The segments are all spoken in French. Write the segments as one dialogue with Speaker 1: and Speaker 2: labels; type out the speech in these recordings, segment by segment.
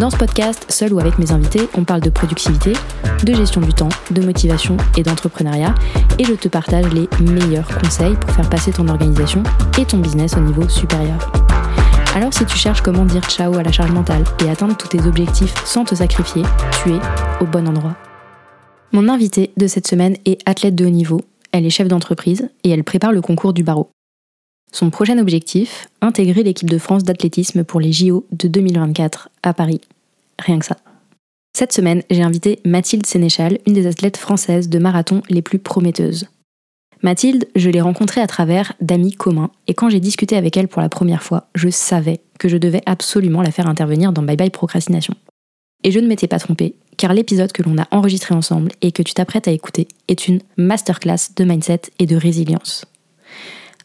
Speaker 1: Dans ce podcast, seul ou avec mes invités, on parle de productivité, de gestion du temps, de motivation et d'entrepreneuriat, et je te partage les meilleurs conseils pour faire passer ton organisation et ton business au niveau supérieur. Alors si tu cherches comment dire ciao à la charge mentale et atteindre tous tes objectifs sans te sacrifier, tu es au bon endroit. Mon invitée de cette semaine est athlète de haut niveau, elle est chef d'entreprise et elle prépare le concours du barreau. Son prochain objectif, intégrer l'équipe de France d'athlétisme pour les JO de 2024 à Paris. Rien que ça. Cette semaine, j'ai invité Mathilde Sénéchal, une des athlètes françaises de marathon les plus prometteuses. Mathilde, je l'ai rencontrée à travers d'amis communs, et quand j'ai discuté avec elle pour la première fois, je savais que je devais absolument la faire intervenir dans Bye Bye Procrastination. Et je ne m'étais pas trompée, car l'épisode que l'on a enregistré ensemble et que tu t'apprêtes à écouter est une masterclass de mindset et de résilience.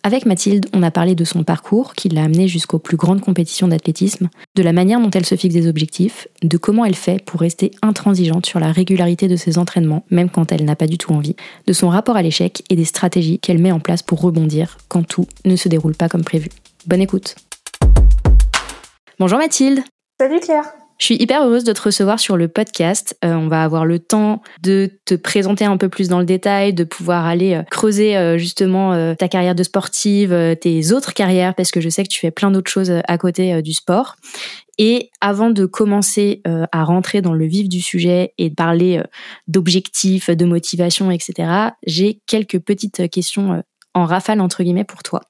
Speaker 1: Avec Mathilde, on a parlé de son parcours qui l'a amené jusqu'aux plus grandes compétitions d'athlétisme, de la manière dont elle se fixe des objectifs, de comment elle fait pour rester intransigeante sur la régularité de ses entraînements, même quand elle n'a pas du tout envie, de son rapport à l'échec et des stratégies qu'elle met en place pour rebondir quand tout ne se déroule pas comme prévu. Bonne écoute. Bonjour Mathilde.
Speaker 2: Salut Claire.
Speaker 1: Je suis hyper heureuse de te recevoir sur le podcast. Euh, on va avoir le temps de te présenter un peu plus dans le détail, de pouvoir aller euh, creuser euh, justement ta carrière de sportive, tes autres carrières, parce que je sais que tu fais plein d'autres choses à côté du sport. Et avant de commencer à rentrer dans le vif du sujet et de parler d'objectifs, de motivation, etc., j'ai quelques petites questions en rafale entre guillemets pour toi.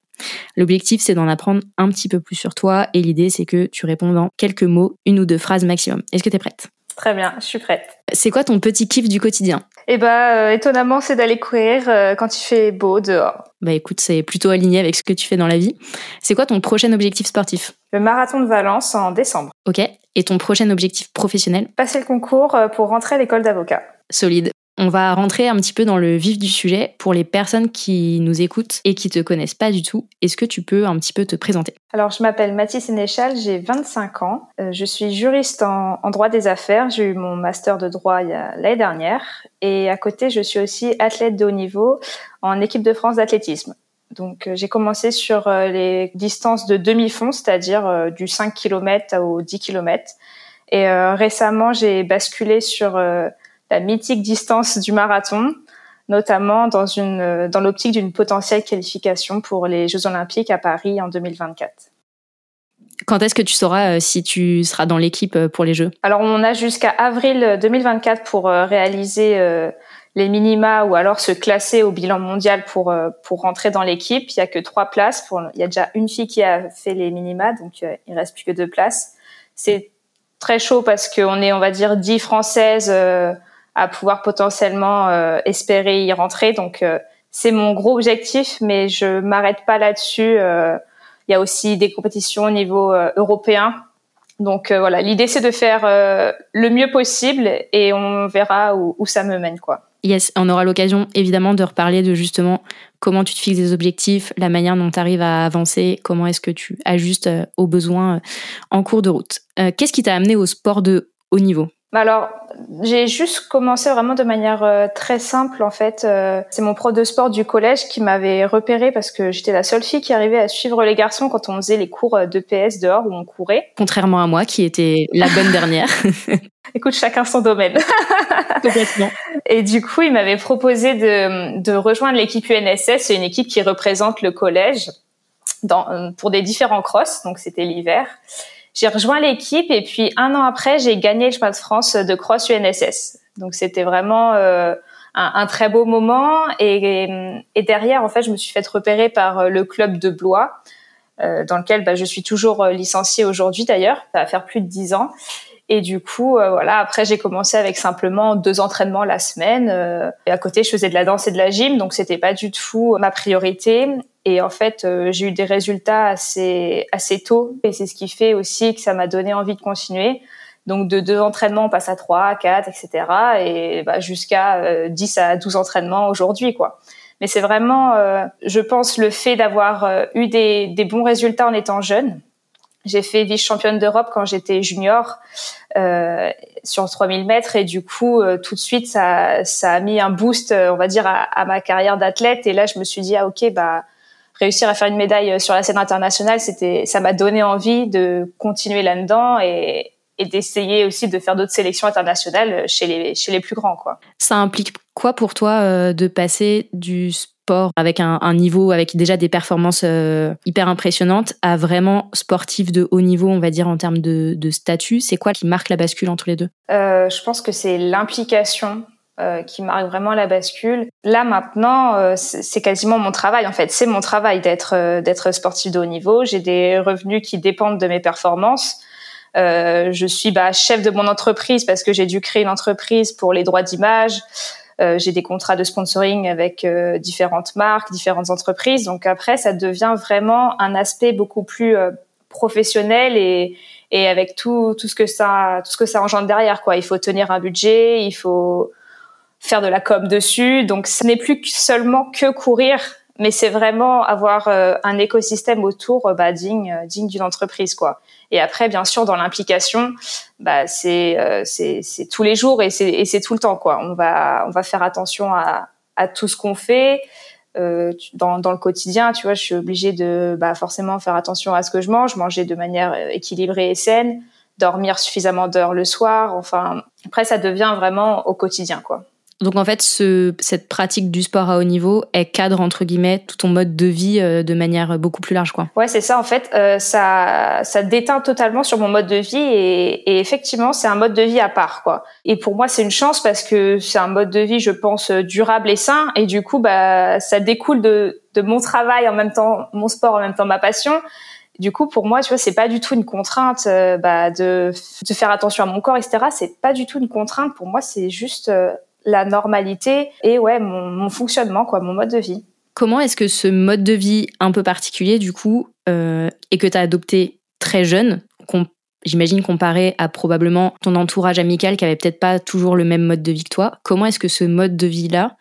Speaker 1: L'objectif, c'est d'en apprendre un petit peu plus sur toi et l'idée, c'est que tu réponds dans quelques mots, une ou deux phrases maximum. Est-ce que tu es prête?
Speaker 2: Très bien, je suis prête.
Speaker 1: C'est quoi ton petit kiff du quotidien?
Speaker 2: Eh bah, euh, étonnamment, c'est d'aller courir euh, quand il fait beau dehors.
Speaker 1: Bah écoute, c'est plutôt aligné avec ce que tu fais dans la vie. C'est quoi ton prochain objectif sportif?
Speaker 2: Le marathon de Valence en décembre.
Speaker 1: Ok. Et ton prochain objectif professionnel?
Speaker 2: Passer le concours euh, pour rentrer à l'école d'avocat.
Speaker 1: Solide. On va rentrer un petit peu dans le vif du sujet pour les personnes qui nous écoutent et qui te connaissent pas du tout. Est-ce que tu peux un petit peu te présenter?
Speaker 2: Alors, je m'appelle Mathis Sénéchal, j'ai 25 ans. Euh, je suis juriste en, droit des affaires. J'ai eu mon master de droit l'année dernière. Et à côté, je suis aussi athlète de haut niveau en équipe de France d'athlétisme. Donc, euh, j'ai commencé sur euh, les distances de demi-fond, c'est-à-dire du 5 km au 10 km. Et récemment, j'ai basculé sur la mythique distance du marathon, notamment dans, une, dans l'optique d'une potentielle qualification pour les Jeux Olympiques à Paris en 2024.
Speaker 1: Quand est-ce que tu sauras euh, si tu seras dans l'équipe euh, pour les Jeux?
Speaker 2: Alors, on a jusqu'à avril 2024 pour euh, réaliser les minima ou alors se classer au bilan mondial pour pour rentrer dans l'équipe. Il y a que trois places. Pour, il y a déjà une fille qui a fait les minima, donc il reste plus que deux places. C'est très chaud parce qu'on est, on va dire, dix françaises à pouvoir potentiellement euh, espérer y rentrer. Donc euh, c'est mon gros objectif, mais je m'arrête pas là-dessus. Euh, il y a aussi des compétitions au niveau européen. Donc voilà, l'idée c'est de faire le mieux possible et on verra où, où ça me mène quoi.
Speaker 1: Yes, on aura l'occasion évidemment de reparler de justement comment tu te fixes des objectifs, la manière dont tu arrives à avancer, comment est-ce que tu ajustes aux besoins en cours de route. Qu'est-ce qui t'a amené au sport de haut niveau?
Speaker 2: Alors, j'ai juste commencé vraiment de manière euh, très simple en fait. Euh, c'est mon prof de sport du collège qui m'avait repéré parce que j'étais la seule fille qui arrivait à suivre les garçons quand on faisait les cours euh, de PS dehors où on courait.
Speaker 1: Contrairement à moi qui était la bonne dernière.
Speaker 2: Écoute, chacun son domaine. Complètement. Et du coup, il m'avait proposé de, de rejoindre l'équipe UNSS. C'est une équipe qui représente le collège dans, pour des différents crosses, donc c'était l'hiver. J'ai rejoint l'équipe et puis un an après, j'ai gagné le chemin de France de cross UNSS. Donc c'était vraiment euh, un, un, très beau moment. Et, et, derrière, en fait, je me suis fait repérer par euh, le club de Blois, euh, dans lequel bah, je suis toujours euh, licenciée aujourd'hui d'ailleurs. Ça va faire plus de dix ans. Et du coup, euh, voilà, après j'ai commencé avec simplement deux entraînements la semaine. Euh, et à côté, je faisais de la danse et de la gym, donc c'était pas du tout ma priorité. Et en fait, euh, j'ai eu des résultats assez assez tôt, et c'est ce qui fait aussi que ça m'a donné envie de continuer. Donc de deux entraînements, on passe à trois, quatre, etc. Et bah, jusqu'à 10 à 12 entraînements aujourd'hui, quoi. Mais c'est vraiment, je pense, le fait d'avoir eu des, des bons résultats en étant jeune j'ai fait vice-championne d'Europe quand j'étais junior euh, sur 3000 mètres et du coup euh, tout de suite ça, ça a mis un boost euh, on va dire à, à ma carrière d'athlète et là je me suis dit ah ok bah réussir à faire une médaille euh, sur la scène internationale c'était ça m'a donné envie de continuer là-dedans et, et d'essayer aussi de faire d'autres sélections internationales chez les chez les plus grands quoi.
Speaker 1: Ça implique quoi pour toi de passer du avec un, niveau, avec déjà des performances euh, hyper impressionnantes, à vraiment sportif de haut niveau, on va dire en termes de, statut? C'est quoi qui marque la bascule entre les deux?
Speaker 2: Euh, Je pense que c'est l'implication euh, qui marque vraiment la bascule. Là maintenant, c'est quasiment mon travail en fait. C'est mon travail d'être d'être sportif de haut niveau. J'ai des revenus qui dépendent de mes performances. je suis bah, chef de mon entreprise parce que j'ai dû créer une entreprise pour les droits d'image. Euh, j'ai des contrats de sponsoring avec euh, différentes marques, différentes entreprises. Donc après, ça devient vraiment un aspect beaucoup plus euh, professionnel et, et avec tout, tout ce que ça tout ce que ça engendre derrière quoi. Il faut tenir un budget, il faut faire de la com dessus. Donc ce n'est plus seulement que courir mais c'est vraiment avoir un écosystème autour bah, digne digne d'une entreprise quoi. Et après bien sûr dans l'implication, bah c'est c'est tous les jours et c'est tout le temps quoi. On va on va faire attention à à tout ce qu'on fait. Euh, dans, dans le quotidien, tu vois, je suis obligée de bah, forcément faire attention à ce que je mange, manger de manière équilibrée et saine, dormir suffisamment d'heures le soir. Enfin, après, ça devient vraiment au quotidien, quoi.
Speaker 1: Donc en fait, ce, cette pratique du sport à haut niveau, elle cadre entre guillemets tout ton mode de vie euh, de manière beaucoup plus large, quoi.
Speaker 2: Ouais, c'est ça. En fait, euh, ça, ça déteint totalement sur mon mode de vie et, et effectivement, c'est un mode de vie à part, quoi. Et pour moi, c'est une chance parce que c'est un mode de vie, je pense, durable et sain. Et du coup, bah, ça découle de, de mon travail en même temps, mon sport en même temps ma passion. Du coup, pour moi, tu vois, c'est pas du tout une contrainte euh, bah, de, de faire attention à mon corps, etc. C'est pas du tout une contrainte. Pour moi, c'est juste la normalité et ouais mon, fonctionnement quoi, mon mode de vie.
Speaker 1: Comment est-ce que ce mode de vie un peu particulier du coup euh, et que tu as adopté très jeune, j'imagine comparé à probablement ton entourage amical qui avait peut-être pas toujours le même mode de vie que toi, comment est-ce que ce mode de vie là,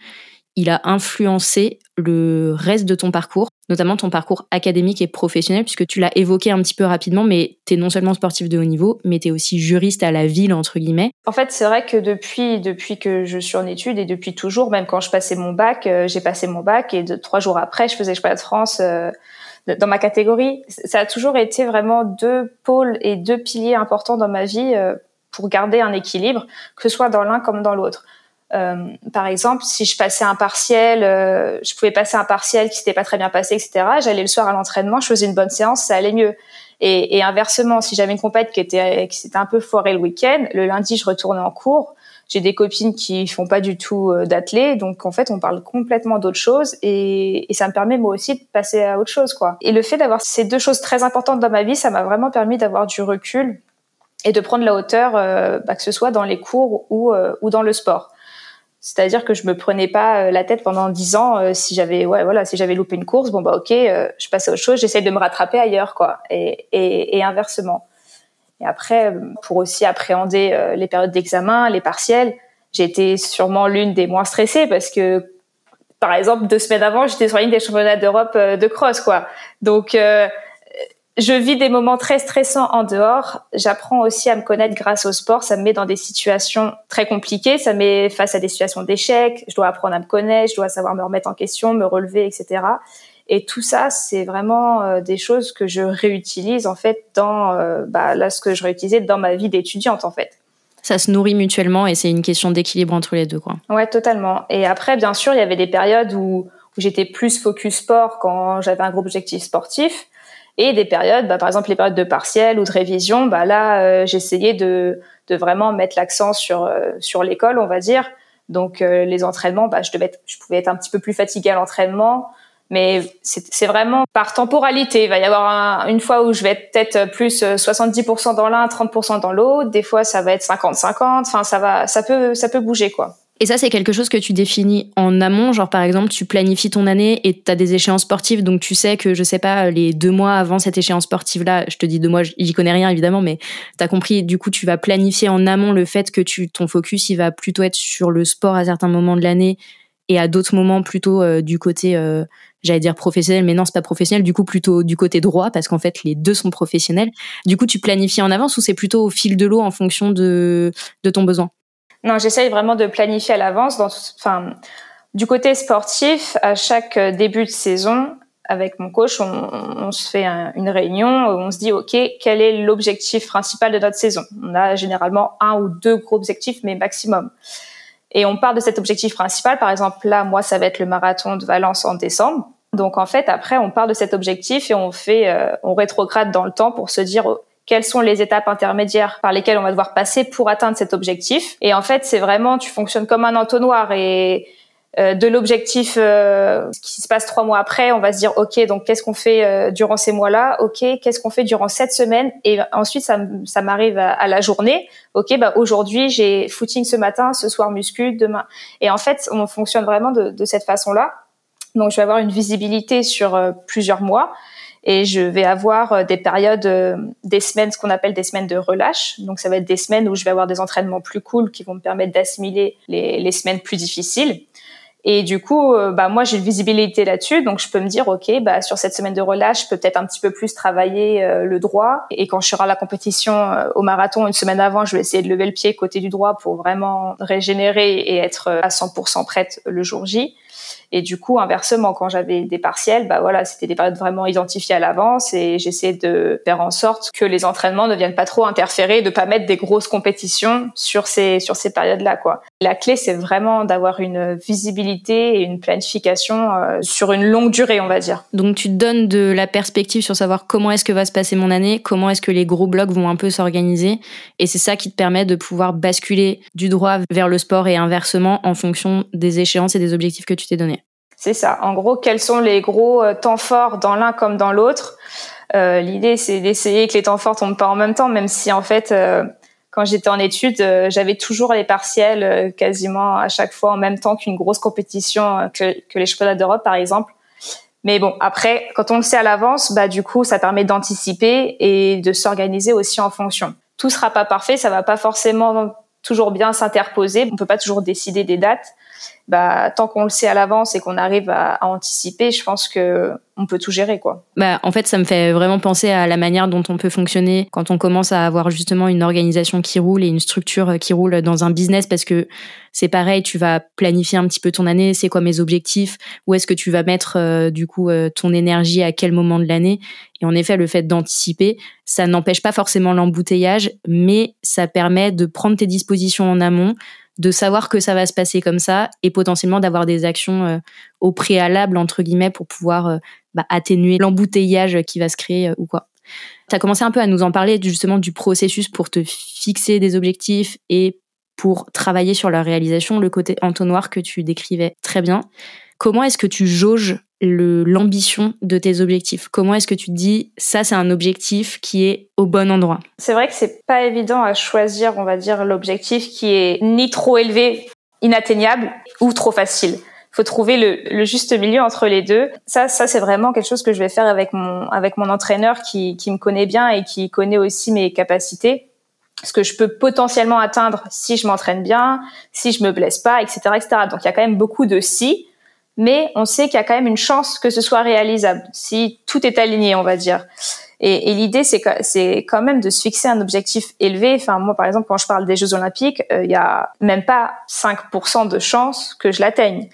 Speaker 1: il a influencé le reste de ton parcours? Notamment ton parcours académique et professionnel, puisque tu l'as évoqué un petit peu rapidement, mais tu es non seulement sportif de haut niveau, mais tu es aussi juriste à la ville, entre guillemets.
Speaker 2: En fait, c'est vrai que depuis, depuis que je suis en études et depuis toujours, même quand je passais mon bac, euh, j'ai passé mon bac et trois jours après, je faisais pas de France euh, dans ma catégorie. Ça a toujours été vraiment deux pôles et deux piliers importants dans ma vie euh, pour garder un équilibre, que ce soit dans l'un comme dans l'autre. Euh, par exemple, si je passais un partiel, euh, je pouvais passer un partiel qui s'était pas très bien passé, etc. J'allais le soir à l'entraînement, je faisais une bonne séance, ça allait mieux. Et, et inversement, si j'avais une compète qui était qui s'était un peu foirée le week-end, le lundi je retournais en cours. J'ai des copines qui font pas du tout euh, donc en fait on parle complètement d'autre chose et, et, ça me permet moi aussi de passer à autre chose quoi. Et le fait d'avoir ces deux choses très importantes dans ma vie, ça m'a vraiment permis d'avoir du recul et de prendre la hauteur, euh, bah, que ce soit dans les cours ou, ou dans le sport. C'est-à-dire que je me prenais pas euh, la tête pendant dix ans euh, si j'avais ouais voilà si j'avais loupé une course bon bah ok euh, je passe à autre chose j'essaie de me rattraper ailleurs quoi. Et, et, et inversement. Et après pour aussi appréhender les périodes d'examen les partiels j'ai été sûrement l'une des moins stressées parce que par exemple deux semaines avant j'étais sur la des championnats d'Europe de cross quoi. Donc je vis des moments très stressants en dehors. J'apprends aussi à me connaître grâce au sport. Ça me met dans des situations très compliquées. Ça me met face à des situations d'échec. Je dois apprendre à me connaître. Je dois savoir me remettre en question, me relever, etc. Et tout ça, c'est vraiment euh, des choses que je réutilise en fait dans euh, bah, là ce que je réutilisais dans ma vie d'étudiante en fait.
Speaker 1: Ça se nourrit mutuellement et c'est une question d'équilibre entre les deux quoi.
Speaker 2: Ouais, totalement. Et après, bien sûr, il y avait des périodes où, où j'étais plus focus sport quand j'avais un gros objectif sportif et des périodes, bah, par exemple les périodes de partiel ou de révision, bah là euh, j'essayais de, de vraiment mettre l'accent sur euh, sur l'école, on va dire. Donc euh, les entraînements, bah, je devais être, je pouvais être un petit peu plus fatiguée à l'entraînement. Mais c'est vraiment par temporalité. Il va y avoir une fois où je vais être peut-être plus 70% dans l'un, 30% dans l'autre. Des fois, ça va être 50-50. Enfin, ça ça peut, ça peut bouger, quoi.
Speaker 1: Et ça, c'est quelque chose que tu définis en amont. Genre, par exemple, tu planifies ton année et tu as des échéances sportives. Donc, tu sais que, je sais pas, les deux mois avant cette échéance sportive-là, je te dis deux mois, j'y connais rien, évidemment, mais tu as compris. Du coup, tu vas planifier en amont le fait que tu, ton focus, il va plutôt être sur le sport à certains moments de l'année et à d'autres moments plutôt euh, du côté, euh, j'allais dire professionnel, mais non, c'est pas professionnel. Du coup, plutôt du côté droit parce qu'en fait, les deux sont professionnels. Du coup, tu planifies en avance ou c'est plutôt au fil de l'eau en fonction de, de ton besoin?
Speaker 2: Non, j'essaye vraiment de planifier à l'avance. Enfin, du côté sportif, à chaque début de saison, avec mon coach, on, on se fait une réunion où on se dit, OK, quel est l'objectif principal de notre saison? On a généralement un ou deux gros objectifs, mais maximum. Et on part de cet objectif principal. Par exemple, là, moi, ça va être le marathon de Valence en décembre. Donc, en fait, après, on part de cet objectif et on fait, euh, on rétrograde dans le temps pour se dire, quelles sont les étapes intermédiaires par lesquelles on va devoir passer pour atteindre cet objectif. Et en fait, c'est vraiment, tu fonctionnes comme un entonnoir et euh, de l'objectif euh, qui se passe trois mois après, on va se dire ok donc qu'est-ce qu'on fait euh, durant ces mois-là, ok qu'est-ce qu'on fait durant cette semaine? Et ensuite ça, ça m'arrive à, la journée, ok bah aujourd'hui j'ai footing ce matin, ce soir muscu, demain. Et en fait on fonctionne vraiment de, de cette façon-là. Donc je vais avoir une visibilité sur plusieurs mois et je vais avoir euh, des périodes, euh, des semaines, ce qu'on appelle des semaines de relâche. Donc ça va être des semaines où je vais avoir des entraînements plus cool qui vont me permettre d'assimiler les, les semaines plus difficiles. Et du coup, euh, bah moi j'ai une visibilité là-dessus, donc je peux me dire ok, bah sur cette semaine de relâche, je peux peut-être un petit peu plus travailler le droit. Et quand je serai à la compétition au marathon une semaine avant, je vais essayer de lever le pied côté du droit pour vraiment régénérer et être à 100% prête le jour J. Et du coup, inversement, quand j'avais des partiels, bah voilà, c'était des périodes vraiment identifiées à l'avance et j'essayais de faire en sorte que les entraînements ne viennent pas trop interférer, de pas mettre des grosses compétitions sur ces sur ces périodes-là, quoi. La clé, c'est vraiment d'avoir une visibilité et une planification euh, sur une longue durée, on va dire.
Speaker 1: Donc, tu te donnes de la perspective sur savoir comment est-ce que va se passer mon année, comment est-ce que les gros blocs vont un peu s'organiser, et c'est ça qui te permet de pouvoir basculer du droit vers le sport et inversement en fonction des échéances et des objectifs que tu t'es donnés.
Speaker 2: C'est ça. En gros, quels sont les gros euh, temps forts dans l'un comme dans l'autre? Euh, L'idée, c'est d'essayer que les temps forts tombent pas en même temps, même si en fait, euh, quand j'étais en études, j'avais toujours les partiels quasiment à chaque fois en même temps qu'une grosse compétition que, que les championnats d'Europe, par exemple. Mais bon, après, quand on le sait à l'avance, bah du coup, ça permet d'anticiper et de s'organiser aussi en fonction. Tout sera pas parfait, ça va pas forcément toujours bien s'interposer. On peut pas toujours décider des dates, bah, tant qu'on le sait à l'avance et qu'on arrive à, anticiper, je pense que on peut tout gérer, quoi.
Speaker 1: Bah, en fait, ça me fait vraiment penser à la manière dont on peut fonctionner quand on commence à avoir justement une organisation qui roule et une structure qui roule dans un business parce que c'est pareil, tu vas planifier un petit peu ton année, c'est quoi mes objectifs, où est-ce que tu vas mettre euh, du coup euh, ton énergie à quel moment de l'année. Et en effet, le fait d'anticiper, ça n'empêche pas forcément l'embouteillage, mais ça permet de prendre tes dispositions en amont, de savoir que ça va se passer comme ça et potentiellement d'avoir des actions euh, au préalable entre guillemets pour pouvoir euh, bah, atténuer l'embouteillage qui va se créer euh, ou quoi. Tu as commencé un peu à nous en parler justement du processus pour te fixer des objectifs et pour travailler sur leur réalisation, le côté entonnoir que tu décrivais très bien. Comment est-ce que tu jauges l'ambition de tes objectifs Comment est-ce que tu te dis ça c'est un objectif qui est au bon endroit?
Speaker 2: C'est vrai que c'est pas évident à choisir, on va dire l'objectif qui est ni trop élevé, inatteignable ou trop facile. Il faut trouver le, juste milieu entre les deux. Ça, ça c'est vraiment quelque chose que je vais faire avec mon avec mon entraîneur qui, qui me connaît bien et qui connaît aussi mes capacités ce que je peux potentiellement atteindre si je m'entraîne bien, si je me blesse pas, etc., etc. Donc il y a quand même beaucoup de si mais on sait qu'il y a quand même une chance que ce soit réalisable si tout est aligné, on va dire. Et, et l'idée, c'est c'est quand même de se fixer un objectif élevé. Enfin, moi, par exemple, quand je parle des Jeux Olympiques, euh, il y a même pas 5% de chance que je l'atteigne.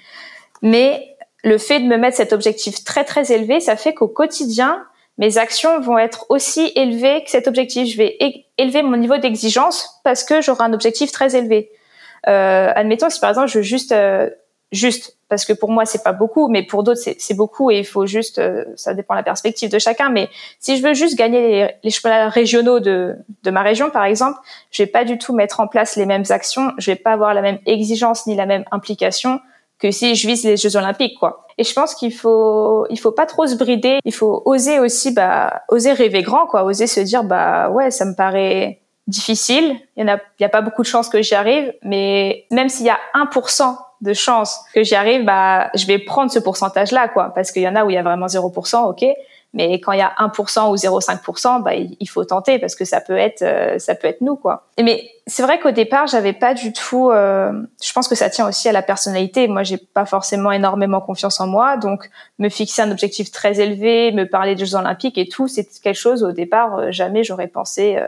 Speaker 2: Mais le fait de me mettre cet objectif très très élevé, ça fait qu'au quotidien, mes actions vont être aussi élevées que cet objectif. Je vais élever mon niveau d'exigence parce que j'aurai un objectif très élevé. Euh, admettons si par exemple je veux juste euh, juste parce que pour moi c'est pas beaucoup mais pour d'autres c'est beaucoup et il faut juste euh, ça dépend de la perspective de chacun mais si je veux juste gagner les, les championnats régionaux de, de ma région par exemple je vais pas du tout mettre en place les mêmes actions je vais pas avoir la même exigence ni la même implication que si je vise les Jeux Olympiques, quoi. Et je pense qu'il faut, il faut pas trop se brider. Il faut oser aussi, bah, oser rêver grand, quoi. Oser se dire, bah, ouais, ça me paraît difficile. Il y en a, il y a pas beaucoup de chances que j'y arrive, mais même s'il y a 1% de chances que j'y arrive, bah, je vais prendre ce pourcentage-là, quoi. Parce qu'il y en a où il y a vraiment 0%, ok. Mais quand il y a 1% ou 0,5%, bah, il faut tenter parce que ça peut être, euh, ça peut être nous, quoi. Mais c'est vrai qu'au départ, j'avais pas du tout. Euh, je pense que ça tient aussi à la personnalité. Moi, j'ai pas forcément énormément confiance en moi, donc me fixer un objectif très élevé, me parler des Jeux Olympiques et tout, c'est quelque chose au départ euh, jamais j'aurais pensé.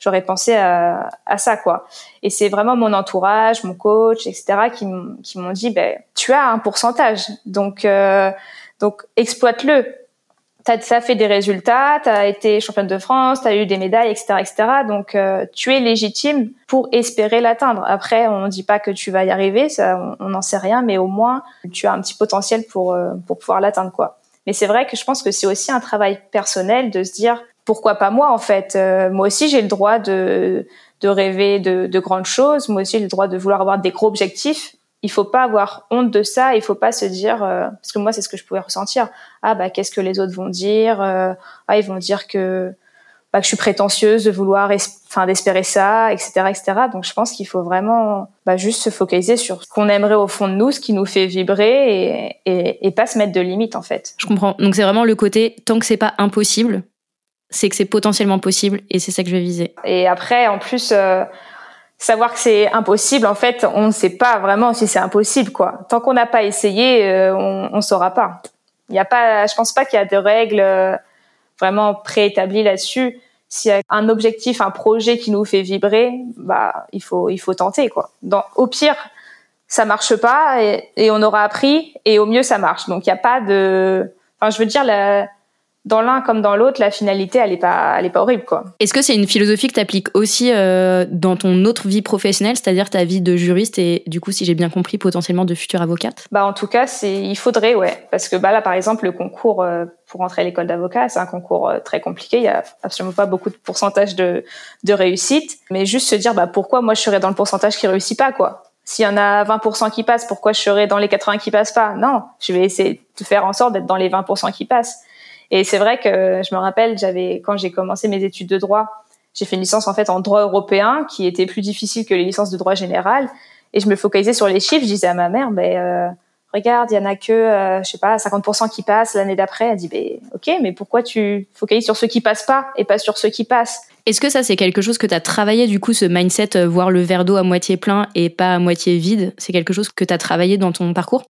Speaker 2: J'aurais pensé à, à, ça, quoi. Et c'est vraiment mon entourage, mon coach, etc., qui m'ont dit, ben, tu as un pourcentage, donc donc exploite-le t'as as fait des résultats, tu as été championne de France, tu as eu des médailles, etc., etc. Donc euh, tu es légitime pour espérer l'atteindre. Après, on dit pas que tu vas y arriver, ça, on n'en sait rien, mais au moins tu as un petit potentiel pour euh, pour pouvoir l'atteindre, quoi. Mais c'est vrai que je pense que c'est aussi un travail personnel de se dire pourquoi pas moi en fait. Euh, moi aussi j'ai le droit de de rêver de, de grandes choses. Moi aussi j'ai le droit de vouloir avoir des gros objectifs il faut pas avoir honte de ça. Il faut pas se dire euh, parce que moi c'est ce que je pouvais ressentir. Ah bah qu'est-ce que les autres vont dire euh, Ah ils vont dire que bah, que je suis prétentieuse de vouloir enfin d'espérer ça, etc., etc. Donc je pense qu'il faut vraiment bah, juste se focaliser sur ce qu'on aimerait au fond de nous, ce qui nous fait vibrer et, et, et pas se mettre de limites en fait.
Speaker 1: Je comprends. Donc c'est vraiment le côté tant que c'est pas impossible, c'est que c'est potentiellement possible et c'est ça que je vais viser.
Speaker 2: Et après en plus. Euh, savoir que c'est impossible, en fait, on ne sait pas vraiment si c'est impossible, quoi. Tant qu'on n'a pas essayé, euh, on ne saura pas. Il y a pas, je pense pas qu'il y a de règles euh, vraiment préétablies là-dessus. S'il y a un objectif, un projet qui nous fait vibrer, bah, il faut, il faut tenter, quoi. Dans, au pire, ça marche pas et, et on aura appris, et au mieux, ça marche. Donc, il n'y a pas de, enfin, je veux dire, la, dans l'un comme dans l'autre, la finalité, elle est pas, elle est pas horrible, quoi.
Speaker 1: Est-ce que c'est une philosophie que tu appliques aussi euh, dans ton autre vie professionnelle, c'est-à-dire ta vie de juriste et du coup, si j'ai bien compris, potentiellement de future avocate
Speaker 2: Bah, en tout cas, c'est, il faudrait, ouais, parce que bah là, par exemple, le concours euh, pour entrer à l'école d'avocat, c'est un concours euh, très compliqué. Il y a absolument pas beaucoup de pourcentage de, de réussite, mais juste se dire, bah pourquoi moi je serais dans le pourcentage qui réussit pas, quoi? S'il y en a 20% qui passent, pourquoi je serais dans les 80 qui passent pas? Non, je vais essayer de faire en sorte d'être dans les 20% qui passent. Et c'est vrai que je me rappelle, j'avais quand j'ai commencé mes études de droit, j'ai fait une licence en fait en droit européen qui était plus difficile que les licences de droit général. Et je me focalisais sur les chiffres. Je disais à ma mère, ben euh, regarde, il y en a que, euh, je sais pas, 50% qui passent l'année d'après. Elle dit, ben ok, mais pourquoi tu focalises sur ceux qui passent pas et pas sur ceux qui passent?
Speaker 1: Est-ce que ça c'est quelque chose que tu as travaillé du coup, ce mindset, euh, voir le verre d'eau à moitié plein et pas à moitié vide C'est quelque chose que tu as travaillé dans ton parcours?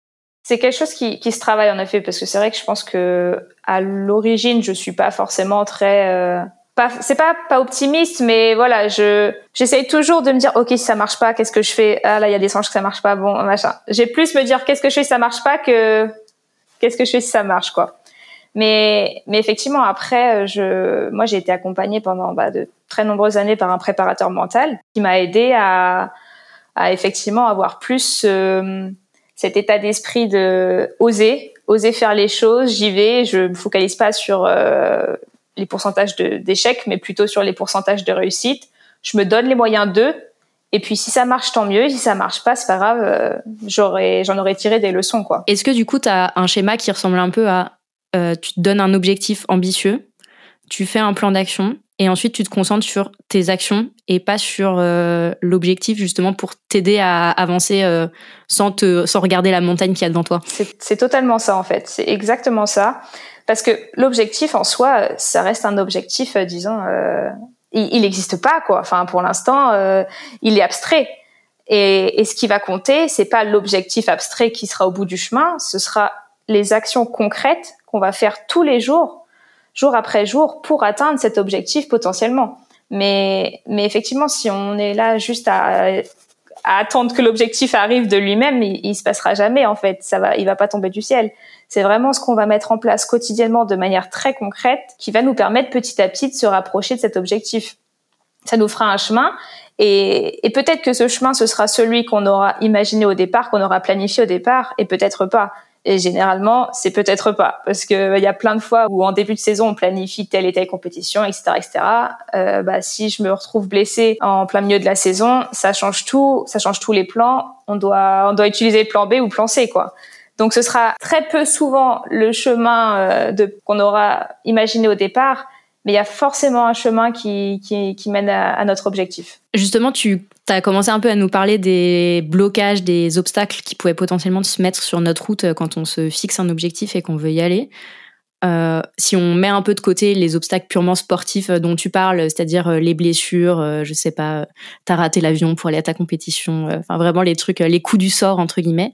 Speaker 2: C'est quelque chose qui, qui, se travaille en effet parce que c'est vrai que je pense que à l'origine je suis pas forcément très euh, pas c'est pas pas optimiste mais voilà je j'essaye toujours de me dire ok si ça marche pas qu'est-ce que je fais? Ah là il y a des songes que ça marche pas bon machin. J'ai plus me dire qu'est-ce que je fais si ça marche pas que qu'est-ce que je fais si ça marche quoi. Mais mais effectivement après je moi j'ai été accompagnée pendant bah, de très nombreuses années par un préparateur mental qui m'a aidé à à effectivement avoir plus euh, cet état d'esprit de oser, oser faire les choses, j'y vais, je me focalise pas sur euh, les pourcentages d'échecs, mais plutôt sur les pourcentages de réussite. Je me donne les moyens d'eux, et puis si ça marche, tant mieux. Si ça marche pas, c'est pas grave. Euh, j'aurais, j'en aurais tiré des leçons, quoi.
Speaker 1: Est-ce que du coup, tu as un schéma qui ressemble un peu à, euh, tu te donnes un objectif ambitieux, tu fais un plan d'action, et ensuite tu te concentres sur tes actions et pas sur euh, l'objectif justement pour t'aider à avancer euh, sans te sans regarder la montagne qui y a devant toi.
Speaker 2: C'est totalement ça en fait, c'est exactement ça parce que l'objectif en soi ça reste un objectif euh, disons il n'existe pas quoi. Enfin pour l'instant il est abstrait. Et, et ce qui va compter, c'est pas l'objectif abstrait qui sera au bout du chemin, ce sera les actions concrètes qu'on va faire tous les jours jour après jour pour atteindre cet objectif potentiellement. Mais, mais effectivement, si on est là juste à, à attendre que l'objectif arrive de lui-même, il, se passera jamais en fait. Ça va, il va pas tomber du ciel. C'est vraiment ce qu'on va mettre en place quotidiennement de manière très concrète qui va nous permettre petit à petit de se rapprocher de cet objectif. Ça nous fera un chemin et, et peut-être que ce chemin ce sera celui qu'on aura imaginé au départ, qu'on aura planifié au départ, et peut-être pas. Et généralement, c'est peut-être pas, parce que il y a plein de fois où en début de saison, on planifie telle et telle compétition, etc., etc. Euh, bah, si je me retrouve blessée en plein milieu de la saison, ça change tout, ça change tous les plans. On doit, on doit utiliser plan B ou plan C, quoi. Donc, ce sera très peu souvent le chemin euh, qu'on aura imaginé au départ, mais il y a forcément un chemin qui, qui, mène à, notre objectif.
Speaker 1: Justement, tu as commencé un peu à nous parler des blocages, des obstacles qui pouvaient potentiellement se mettre sur notre route euh, quand on se fixe un objectif et qu'on veut y aller. Euh, si on met un peu de côté les obstacles purement sportifs euh, dont tu parles, c'est-à-dire les blessures, je sais pas, t'as raté l'avion pour aller à ta compétition, enfin vraiment les trucs, les coups du sort entre guillemets.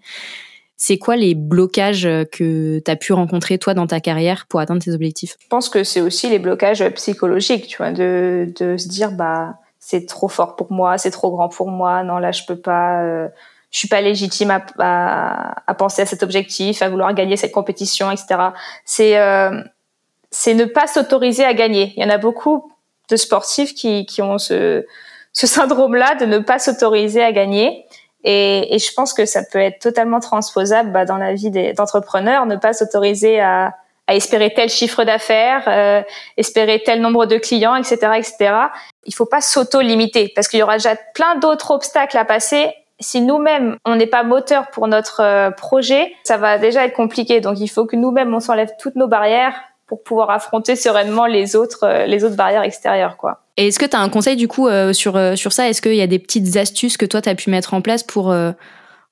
Speaker 1: C'est quoi les blocages que tu as pu rencontrer toi dans ta carrière pour atteindre tes objectifs?
Speaker 2: Je pense que c'est aussi les blocages psychologiques, tu vois, de, de se dire bah c'est trop fort pour moi, c'est trop grand pour moi, non là je peux pas, euh, je suis pas légitime à, à, à, penser à cet objectif, à vouloir gagner cette compétition, etc. C'est euh, c'est ne pas s'autoriser à gagner. Il y en a beaucoup de sportifs qui, qui ont ce, ce syndrome-là de ne pas s'autoriser à gagner. Et, et, je pense que ça peut être totalement transposable bah, dans la vie d'entrepreneurs, ne pas s'autoriser à, à, espérer tel chiffre d'affaires, euh, espérer tel nombre de clients, etc., etc. Il faut pas s'auto-limiter parce qu'il y aura déjà plein d'autres obstacles à passer. Si nous-mêmes on n'est pas moteur pour notre euh, projet, ça va déjà être compliqué. Donc il faut que nous-mêmes on s'enlève toutes nos barrières pour pouvoir affronter sereinement les autres euh, les autres barrières extérieures, quoi.
Speaker 1: Et est-ce que tu as un conseil du coup euh, sur, euh, sur ça? Est-ce qu'il y a des petites astuces que toi tu as pu mettre en place pour, euh,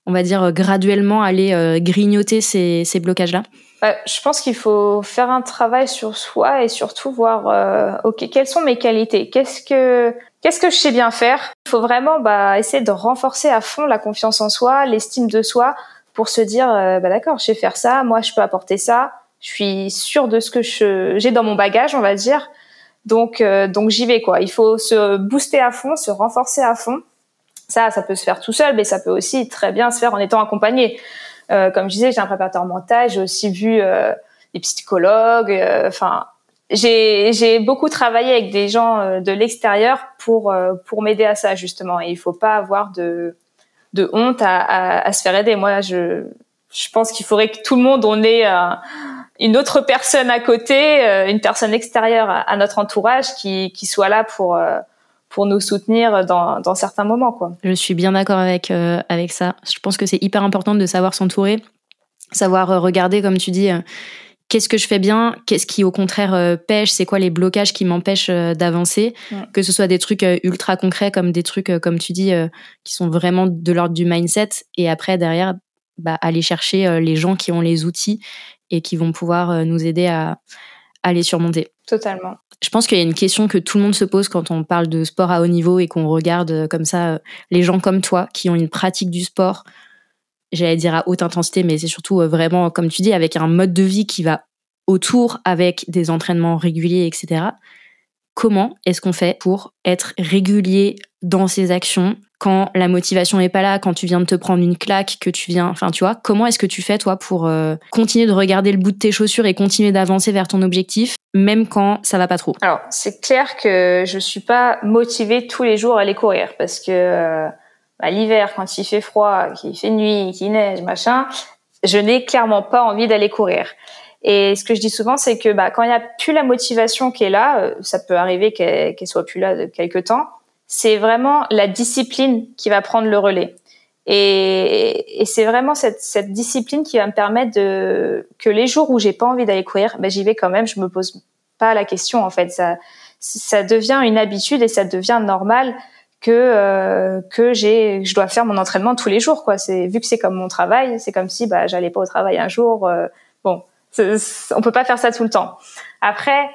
Speaker 1: on va dire, graduellement aller grignoter ces, ces blocages-là?
Speaker 2: Bah, Je pense qu'il faut faire un travail sur soi et surtout voir, ok, quelles sont mes qualités? Qu'est-ce que qu'est-ce que je sais bien faire? Il faut vraiment bah, essayer de renforcer à fond la confiance en soi, l'estime de soi, pour se dire, bah d'accord, je sais faire ça, moi je peux apporter ça, je suis sûre de ce que j'ai dans mon bagage, on va dire. Donc, euh, donc j'y vais quoi. Il faut se booster à fond, se renforcer à fond. Ça, ça peut se faire tout seul, mais ça peut aussi très bien se faire en étant accompagné. Euh, comme je disais, j'ai un préparateur mental. J'ai aussi vu euh, des psychologues. Euh, enfin, j'ai beaucoup travaillé avec des gens de l'extérieur pour pour m'aider à ça justement. Et il faut pas avoir de de honte à, à, à se faire aider. Moi, je je pense qu'il faudrait que tout le monde on ait une autre personne à côté, euh, une personne extérieure à, notre entourage qui, qui soit là pour euh, pour nous soutenir dans, dans certains moments quoi.
Speaker 1: Je suis bien d'accord avec euh, avec ça. Je pense que c'est hyper important de savoir s'entourer, savoir regarder comme tu dis qu'est-ce que je fais bien, qu'est-ce qui au contraire pêche, c'est quoi les blocages qui m'empêchent d'avancer, que ce soit des trucs ultra concrets comme des trucs comme tu dis qui sont vraiment de l'ordre du mindset et après derrière bah, aller chercher les gens qui ont les outils et qui vont pouvoir euh, nous aider à, à les surmonter.
Speaker 2: Totalement.
Speaker 1: Je pense qu'il y a une question que tout le monde se pose quand on parle de sport à haut niveau et qu'on regarde euh, comme ça euh, les gens comme toi qui ont une pratique du sport, j'allais dire à haute intensité, mais c'est surtout vraiment, comme tu dis, avec un mode de vie qui va autour, avec des entraînements réguliers, etc. Comment est-ce qu'on fait pour être régulier dans ses actions quand la motivation est pas là, quand tu viens de te prendre une claque, que tu viens, enfin tu vois, comment est-ce que tu fais toi pour euh, continuer de regarder le bout de tes chaussures et continuer d'avancer vers ton objectif, même quand ça va pas trop?
Speaker 2: Alors c'est clair que je suis pas motivée tous les jours à aller courir parce que euh, bah, l'hiver quand il fait froid, qu'il fait nuit, qu'il neige, machin, je n'ai clairement pas envie d'aller courir. Et ce que je dis souvent, c'est que bah, quand il n'y a plus la motivation qui est là, euh, ça peut arriver qu'elle qu soit plus là de quelque temps c'est vraiment la discipline qui va prendre le relais. Et, et c'est vraiment cette, cette, discipline qui va me permettre de que les jours où j'ai pas envie d'aller courir, ben j'y vais quand même. Je me pose pas la question en fait. Ça, ça devient une habitude et ça devient normal que euh, que j'ai, je dois faire mon entraînement tous les jours quoi. C'est vu que c'est comme mon travail, c'est comme si bah j'allais pas au travail un jour. Euh, bon, on peut pas faire ça tout le temps. Après,